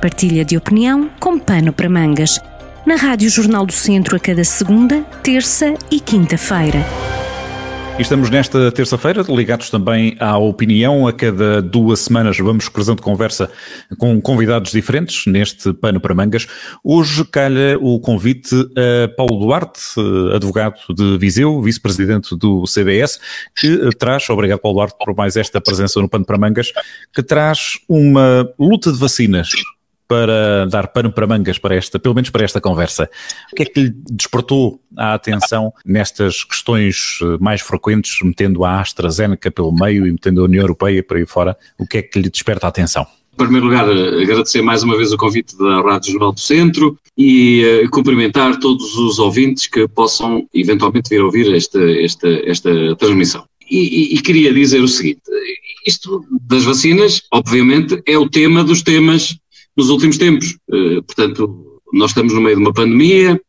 partilha de opinião com pano para mangas. Na Rádio Jornal do Centro a cada segunda, terça e quinta-feira. Estamos nesta terça-feira ligados também à opinião. A cada duas semanas vamos cruzando conversa com convidados diferentes neste Pano para Mangas. Hoje calha o convite a Paulo Duarte, advogado de Viseu, vice-presidente do CDS, que traz, obrigado Paulo Duarte por mais esta presença no Pano para Mangas, que traz uma luta de vacinas para dar pano para mangas para esta, pelo menos para esta conversa. O que é que lhe despertou a atenção nestas questões eh, mais frequentes, metendo a AstraZeneca pelo meio e metendo a União Europeia por aí fora? O que é que lhe desperta a atenção? Em primeiro lugar, agradecer mais uma vez o convite da Rádio Jornal do Centro e uh, cumprimentar todos os ouvintes que possam eventualmente vir ouvir esta, esta, esta transmissão. E, e, e, queria dizer o seguinte: isto das vacinas, obviamente, é o tema dos temas nos últimos tempos. Uh, portanto, nós estamos no meio de uma pandemia,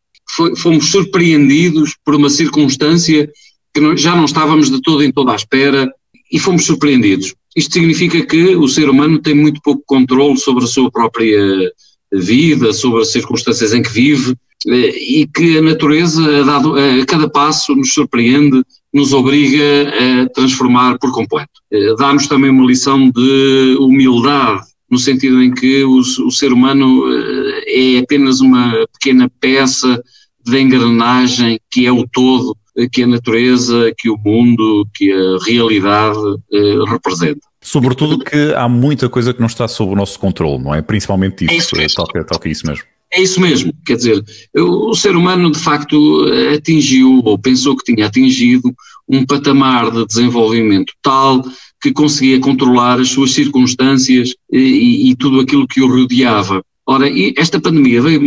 fomos surpreendidos por uma circunstância que já não estávamos de todo em toda a espera e fomos surpreendidos. Isto significa que o ser humano tem muito pouco controle sobre a sua própria vida, sobre as circunstâncias em que vive eh, e que a natureza, a, dado, a cada passo, nos surpreende, nos obriga a transformar por completo. Eh, dá-nos também uma lição de humildade no sentido em que o, o ser humano eh, é apenas uma pequena peça de engrenagem que é o todo eh, que a natureza, que o mundo, que a realidade eh, representa. Sobretudo que há muita coisa que não está sob o nosso controle, não é? Principalmente isso, é isso toca, toca isso mesmo. É isso mesmo, quer dizer, o ser humano de facto atingiu ou pensou que tinha atingido um patamar de desenvolvimento tal que conseguia controlar as suas circunstâncias e, e tudo aquilo que o rodeava. Ora, esta pandemia veio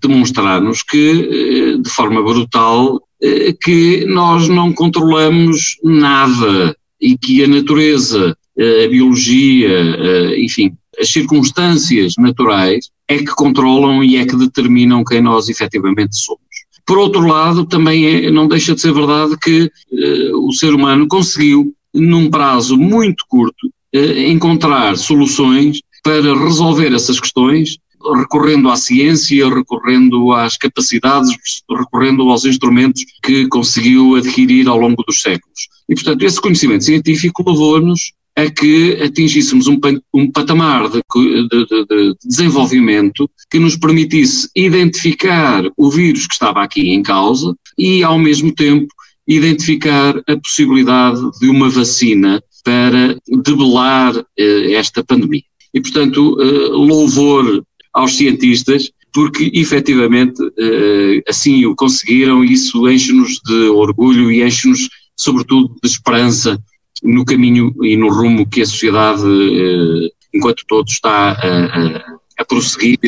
demonstrar-nos que, eh, de forma brutal, eh, que nós não controlamos nada e que a natureza, eh, a biologia, enfim, as circunstâncias naturais é que controlam e é que determinam quem nós efetivamente somos. Por outro lado, também é, não deixa de ser verdade que o ser humano conseguiu num prazo muito curto, eh, encontrar soluções para resolver essas questões, recorrendo à ciência, recorrendo às capacidades, recorrendo aos instrumentos que conseguiu adquirir ao longo dos séculos. E, portanto, esse conhecimento científico levou-nos a que atingíssemos um, patamar de, de, de, desenvolvimento que nos permitisse identificar o vírus que estava aqui em causa e, ao mesmo tempo, identificar a possibilidade de uma vacina para debelar eh, esta pandemia. E, portanto, eh, louvor aos cientistas, porque efetivamente eh, assim o conseguiram, e isso enche-nos de orgulho e enche-nos, sobretudo, de esperança no caminho e no rumo que a sociedade, enquanto todo, está a, a, prosseguir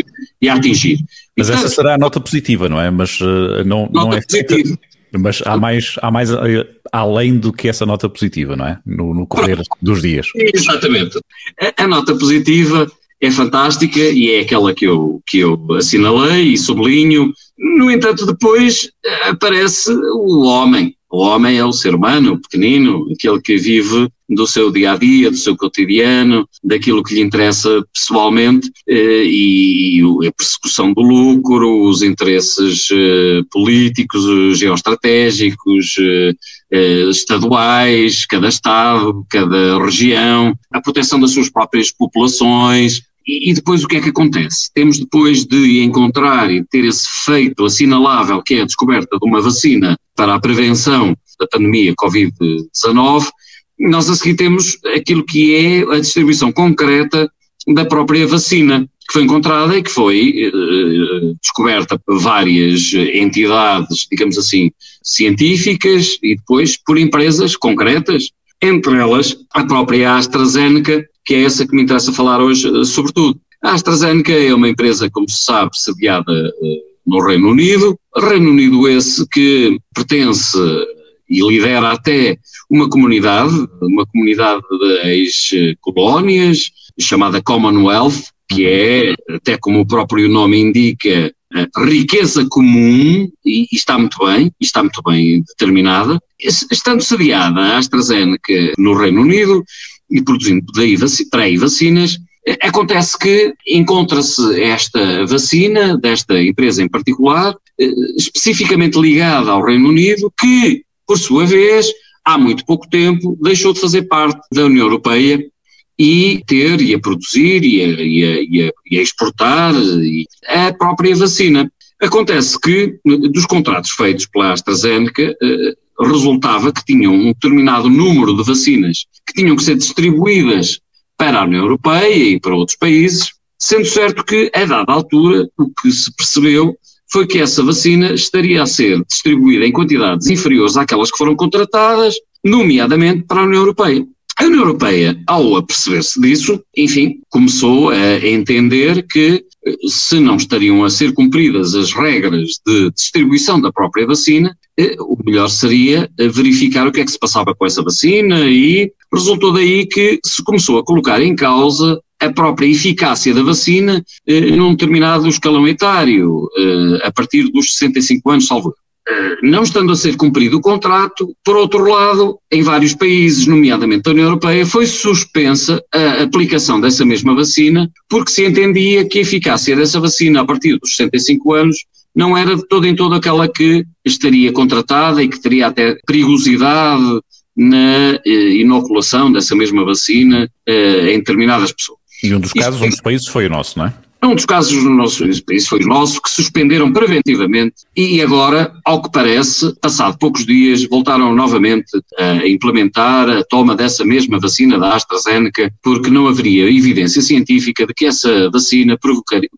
e a atingir. Mas essa será a nota positiva, não é? Mas não, não é. Positiva. Mas há mais, há mais eh, além do que essa nota positiva, não é? No, no correr dos dias. Exatamente. A, a, nota positiva é fantástica e é aquela que eu, que eu assinalei e sublinho. No entanto, depois eh, aparece o homem, o homem é o ser humano, o pequenino, aquele que vive do seu dia a dia, do seu cotidiano, daquilo que lhe interessa pessoalmente eh, e a persecução do lucro, os interesses eh, políticos, geoestratégicos, eh, estaduais, cada Estado, cada região, a proteção das suas próprias populações, e, depois o que é que acontece? Temos depois de encontrar e ter esse feito assinalável, que é a descoberta de uma vacina para a prevenção da pandemia Covid-19, nós a seguir temos aquilo que é a distribuição concreta da própria vacina, que foi encontrada e que foi eh, descoberta por várias entidades, digamos assim, científicas e depois por empresas concretas, entre elas a própria AstraZeneca, que é essa que me interessa falar hoje, eh, sobretudo. A AstraZeneca é uma empresa, como se sabe, sediada eh, no Reino Unido, Reino Unido esse que pertence e lidera até uma comunidade, uma comunidade de ex-colónias, chamada Commonwealth, que é, até como o próprio nome indica, riqueza comum, e, está muito bem, está muito bem determinada, estando sediada a AstraZeneca no Reino Unido, e produzindo daí para aí vacinas, Acontece que encontra-se esta vacina, desta empresa em particular, especificamente ligada ao Reino Unido, que, por sua vez, há muito pouco tempo deixou de fazer parte da União Europeia e ter e a produzir e a, e a, e a, e a exportar a própria vacina. Acontece que, dos contratos feitos pela AstraZeneca, eh, resultava que tinham um determinado número de vacinas que tinham que ser distribuídas para a União Europeia e para outros países, sendo certo que, a dada altura, o que se percebeu foi que essa vacina estaria a ser distribuída em quantidades inferiores àquelas que foram contratadas, nomeadamente para a União Europeia. A União Europeia, ao aperceber-se disso, enfim, começou a entender que eh, se não estariam a ser cumpridas as regras de distribuição da própria vacina, o melhor seria eh, verificar o que é que se passava com essa vacina e resultou daí que se começou a colocar em causa a própria eficácia da vacina num determinado escalão etário, a partir dos 65 anos, salvo eh, não estando a ser cumprido o contrato, por outro lado, em vários países, nomeadamente a União Europeia, foi suspensa a aplicação dessa mesma vacina, porque se entendia que a eficácia dessa vacina a partir dos 65 anos não era de toda em toda aquela que estaria contratada e que teria até perigosidade na eh, inoculação dessa mesma vacina eh, em determinadas pessoas. E um dos casos, um dos países foi o nosso, não é? Um dos casos no nosso país foi o nosso, que suspenderam preventivamente e agora, ao que parece, passado poucos dias, voltaram novamente a implementar a toma dessa mesma vacina da AstraZeneca, porque não haveria evidência científica de que essa vacina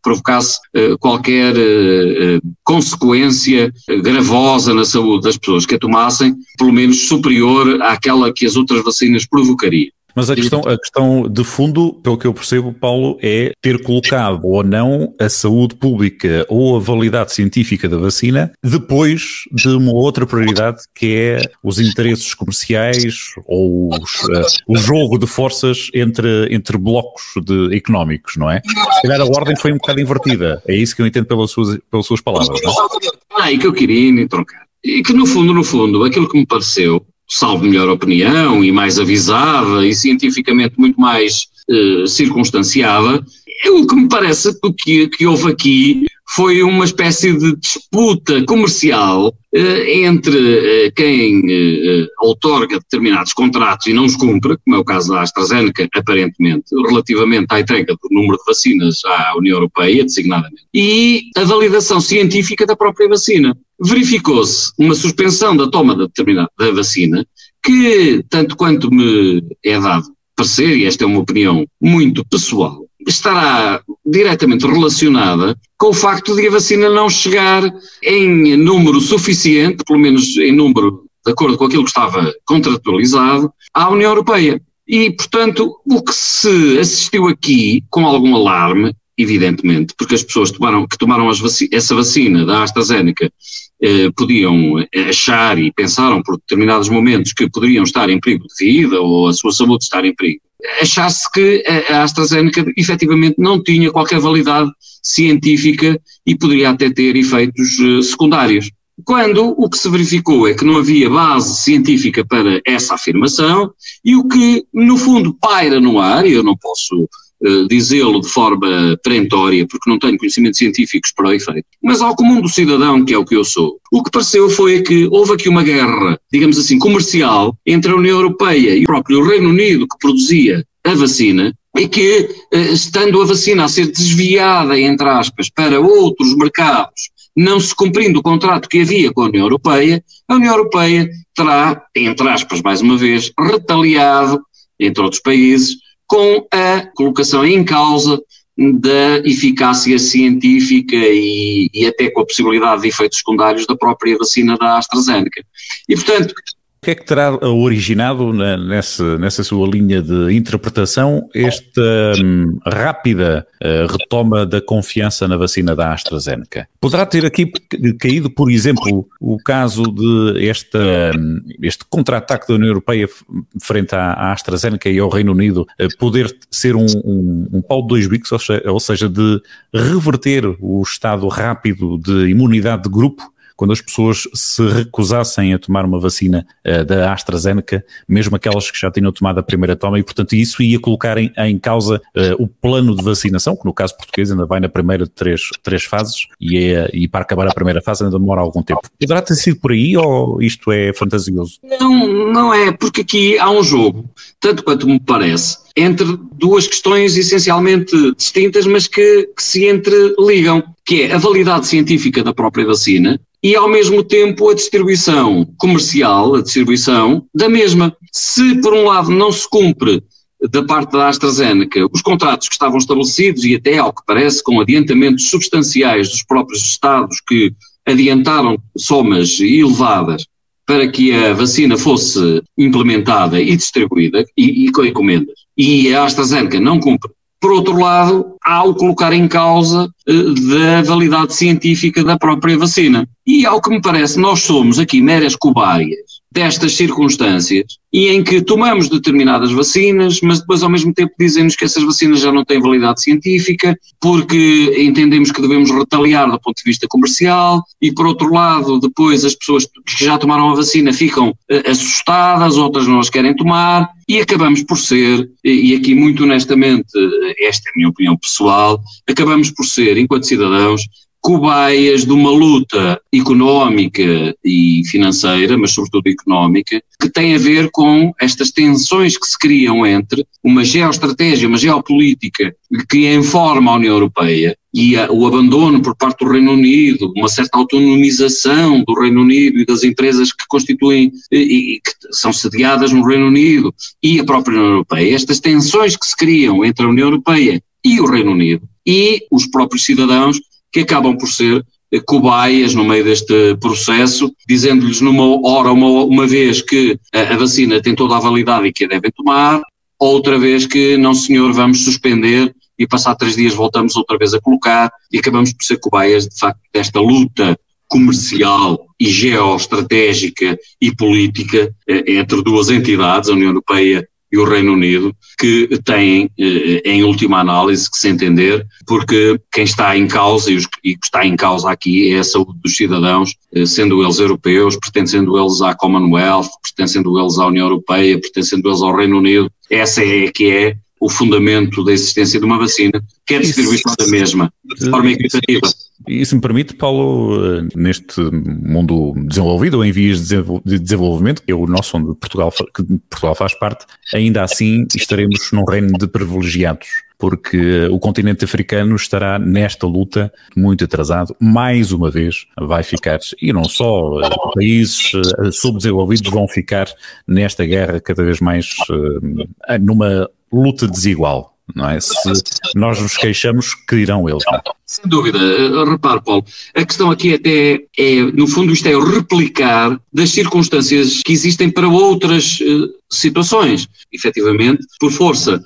provocasse uh, qualquer uh, consequência gravosa na saúde das pessoas que a tomassem, pelo menos superior àquela que as outras vacinas provocariam. Mas a questão, a questão de fundo, pelo que eu percebo, Paulo, é ter colocado ou não a saúde pública ou a validade científica da vacina depois de uma outra prioridade que é os interesses comerciais ou os, uh, o jogo de forças entre, entre blocos de, económicos, não é? Se calhar a ordem foi um bocado invertida. É isso que eu entendo pelas suas, pelas suas palavras. Não é? Ah, e que eu queria trocar. E que no fundo, no fundo, aquilo que me pareceu salvo melhor opinião e mais avisada e cientificamente muito mais uh, circunstanciada, é o que me parece que, que houve aqui foi uma espécie de disputa comercial eh, entre eh, quem eh, outorga determinados contratos e não os cumpre, como é o caso da AstraZeneca, aparentemente, relativamente à entrega do número de vacinas à União Europeia, designadamente, e a validação científica da própria vacina. Verificou-se uma suspensão da toma da determinada da vacina, que, tanto quanto me é dado parecer, e esta é uma opinião muito pessoal, estará diretamente relacionada com o facto de a vacina não chegar em número suficiente, pelo menos em número de acordo com aquilo que estava contratualizado, à União Europeia. E, portanto, o que se assistiu aqui, com algum alarme, evidentemente, porque as pessoas tomaram, que tomaram vaci essa vacina da AstraZeneca eh, podiam achar e pensaram por determinados momentos que poderiam estar em perigo de vida ou a sua saúde estar em perigo achasse que a AstraZeneca efetivamente não tinha qualquer validade científica e poderia até ter efeitos eh, secundários. Quando o que se verificou é que não havia base científica para essa afirmação e o que, no fundo, paira no ar, e eu não posso dizê-lo de forma perentória, porque não tenho conhecimentos científicos para o efeito, mas ao comum do cidadão, que é o que eu sou, o que pareceu foi que houve aqui uma guerra, digamos assim, comercial entre a União Europeia e o próprio Reino Unido, que produzia a vacina, e que, uh, estando a vacina a ser desviada, entre aspas, para outros mercados não se cumprindo o contrato que havia com a União Europeia, a União Europeia terá, entre aspas, mais uma vez, retaliado, entre outros países, com a colocação em causa da eficácia científica e, e, até com a possibilidade de efeitos secundários da própria vacina da AstraZeneca. E, portanto, que é que terá originado na, nessa, nessa sua linha de interpretação esta hum, rápida uh, retoma da confiança na vacina da AstraZeneca? Poderá ter aqui caído, por exemplo, o caso de esta, hum, este contra-ataque da União Europeia frente à, AstraZeneca e ao Reino Unido uh, poder ser um, um, um pau de dois bicos, ou seja, de reverter o estado rápido de imunidade de grupo quando as pessoas se recusassem a tomar uma vacina uh, da AstraZeneca, mesmo aquelas que já tinham tomado a primeira toma, e portanto isso ia colocar em, em causa uh, o plano de vacinação, que no caso português ainda vai na primeira de três, três fases, e, é, e para acabar a primeira fase ainda demora algum tempo. Poderá ter sido por aí ou isto é fantasioso? Não, não é, porque aqui há um jogo, tanto quanto me parece, entre duas questões essencialmente distintas, mas que, que se entreligam, que é a validade científica da própria vacina e, ao mesmo tempo, a distribuição comercial, a distribuição da mesma. Se, por um lado, não se cumpre da parte da AstraZeneca os contratos que estavam estabelecidos e até, ao que parece, com adiantamentos substanciais dos próprios Estados que adiantaram somas elevadas para que a vacina fosse implementada e distribuída e, e com encomendas. E a AstraZeneca não cumpre. Por outro lado, há o colocar em causa eh, da validade científica da própria vacina. E ao que me parece, nós somos aqui meras cobaias destas circunstâncias e em que tomamos determinadas vacinas, mas depois ao mesmo tempo dizem-nos que essas vacinas já não têm validade científica, porque entendemos que devemos retaliar do ponto de vista comercial, e por outro lado, depois as pessoas que já tomaram a vacina ficam uh, assustadas, outras não as querem tomar, e acabamos por ser, e aqui muito honestamente, esta é a minha opinião pessoal, acabamos por ser, enquanto cidadãos, cobaias de uma luta económica e financeira, mas sobretudo económica, que tem a ver com estas tensões que se criam entre uma geoestratégia, uma geopolítica que informa a União Europeia e a, o abandono por parte do Reino Unido, uma certa autonomização do Reino Unido e das empresas que constituem e, e que são sediadas no Reino Unido e a própria União Europeia, estas tensões que se criam entre a União Europeia e o Reino Unido e os próprios cidadãos que acabam por ser cobaias no meio deste processo, dizendo-lhes numa hora, uma, uma vez que a, a, vacina tem toda a validade e que a devem tomar, outra vez que não senhor, vamos suspender e passar três dias voltamos outra vez a colocar e acabamos por ser cobaias de facto desta luta comercial e geoestratégica e política eh, entre duas entidades, a União Europeia e o Reino Unido, que têm, eh, em última análise, que se entender, porque quem está em causa, e que está em causa aqui, é a saúde dos cidadãos, eh, sendo eles europeus, pertencendo eles à Commonwealth, pertencendo eles à União Europeia, pertencendo eles ao Reino Unido. Essa é que é o fundamento da existência de uma vacina, que é a distribuição da mesma, de forma equitativa. E se me permite, Paulo, eh, neste mundo desenvolvido ou em vias de desenvolvimento, que é o nosso onde Portugal, que Portugal faz parte, ainda assim estaremos num reino de privilegiados, porque o continente africano estará nesta luta muito atrasado, mais uma vez vai ficar, e não só, eh, países eh, subdesenvolvidos vão ficar nesta guerra cada vez mais numa luta desigual não é? Se nós nos queixamos, que dirão eles? Não? É? Sem dúvida. Eh, repare, Paulo, a questão aqui até é, no fundo, isto é o replicar das circunstâncias que existem para outras uh, situações. Efetivamente, por força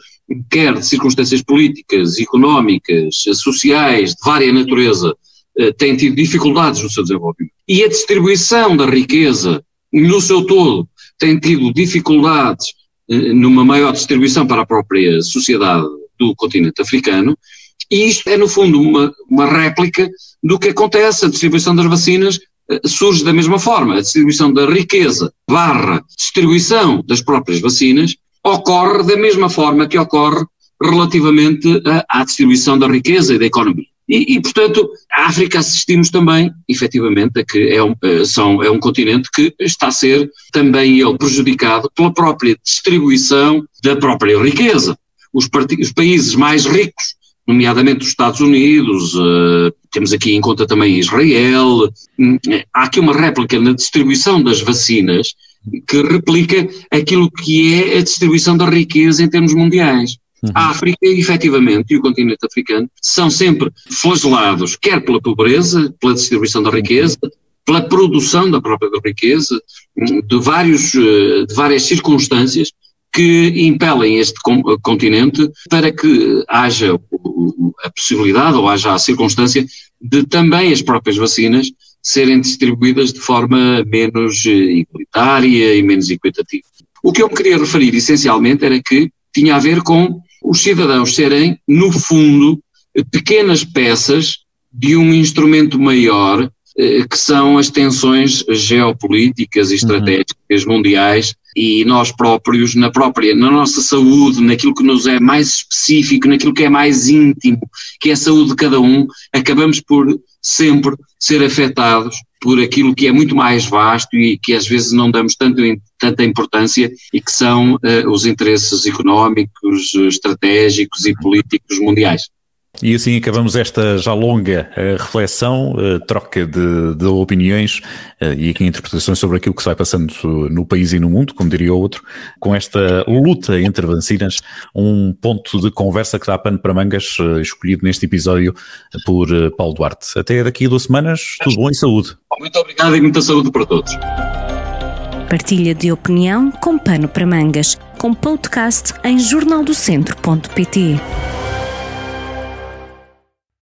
quer de circunstâncias políticas, económicas, sociais, de vária natureza, uh, têm tido dificuldades no seu desenvolvimento. E a distribuição da riqueza, no seu todo, tem tido dificuldades numa maior distribuição para a própria sociedade do continente africano, e isto é, no fundo, uma, uma réplica do que acontece. A distribuição das vacinas eh, surge da mesma forma. A distribuição da riqueza barra distribuição das próprias vacinas ocorre da mesma forma que ocorre relativamente à distribuição da riqueza e da economia. E, e, portanto, a África assistimos também, efetivamente, a que é um, eh, são, é um continente que está a ser também ele prejudicado pela própria distribuição da própria riqueza. Os, os países mais ricos, nomeadamente os Estados Unidos, uh, temos aqui em conta também Israel, hum, há aqui uma réplica na distribuição das vacinas que replica aquilo que é a distribuição da riqueza em termos mundiais. Uhum. A África, efetivamente, e o continente africano, são sempre flagelados, quer pela pobreza, pela distribuição da riqueza, pela produção da própria riqueza, de, vários, eh, de várias circunstâncias que impelem este continente para que haja a possibilidade ou haja a circunstância de também as próprias vacinas serem distribuídas de forma menos eh, igualitária e menos equitativa. O que eu me queria referir essencialmente era que tinha a ver com os cidadãos serem, no fundo, pequenas peças de um instrumento maior eh, que são as tensões geopolíticas e uhum. estratégicas uhum. mundiais e nós próprios, na própria, na nossa saúde, naquilo que nos é mais específico, naquilo que é mais íntimo, que é a saúde de cada um, acabamos por sempre ser afetados por aquilo que é muito mais vasto e que às vezes não damos tanto, tanta importância e que são uh, os interesses económicos, estratégicos e políticos mundiais. E assim acabamos esta já longa uh, reflexão, uh, troca de, de opiniões uh, e aqui interpretações sobre aquilo que se vai passando no país e no mundo, como diria o outro, com esta luta entre vacinas, um ponto de conversa que dá pano para mangas, escolhido neste episódio por Paulo Duarte. Até daqui a duas semanas, tudo bom e saúde. Muito obrigado e muita saúde para todos. Partilha de opinião com pano para mangas, com podcast em jornaldocentro.pt.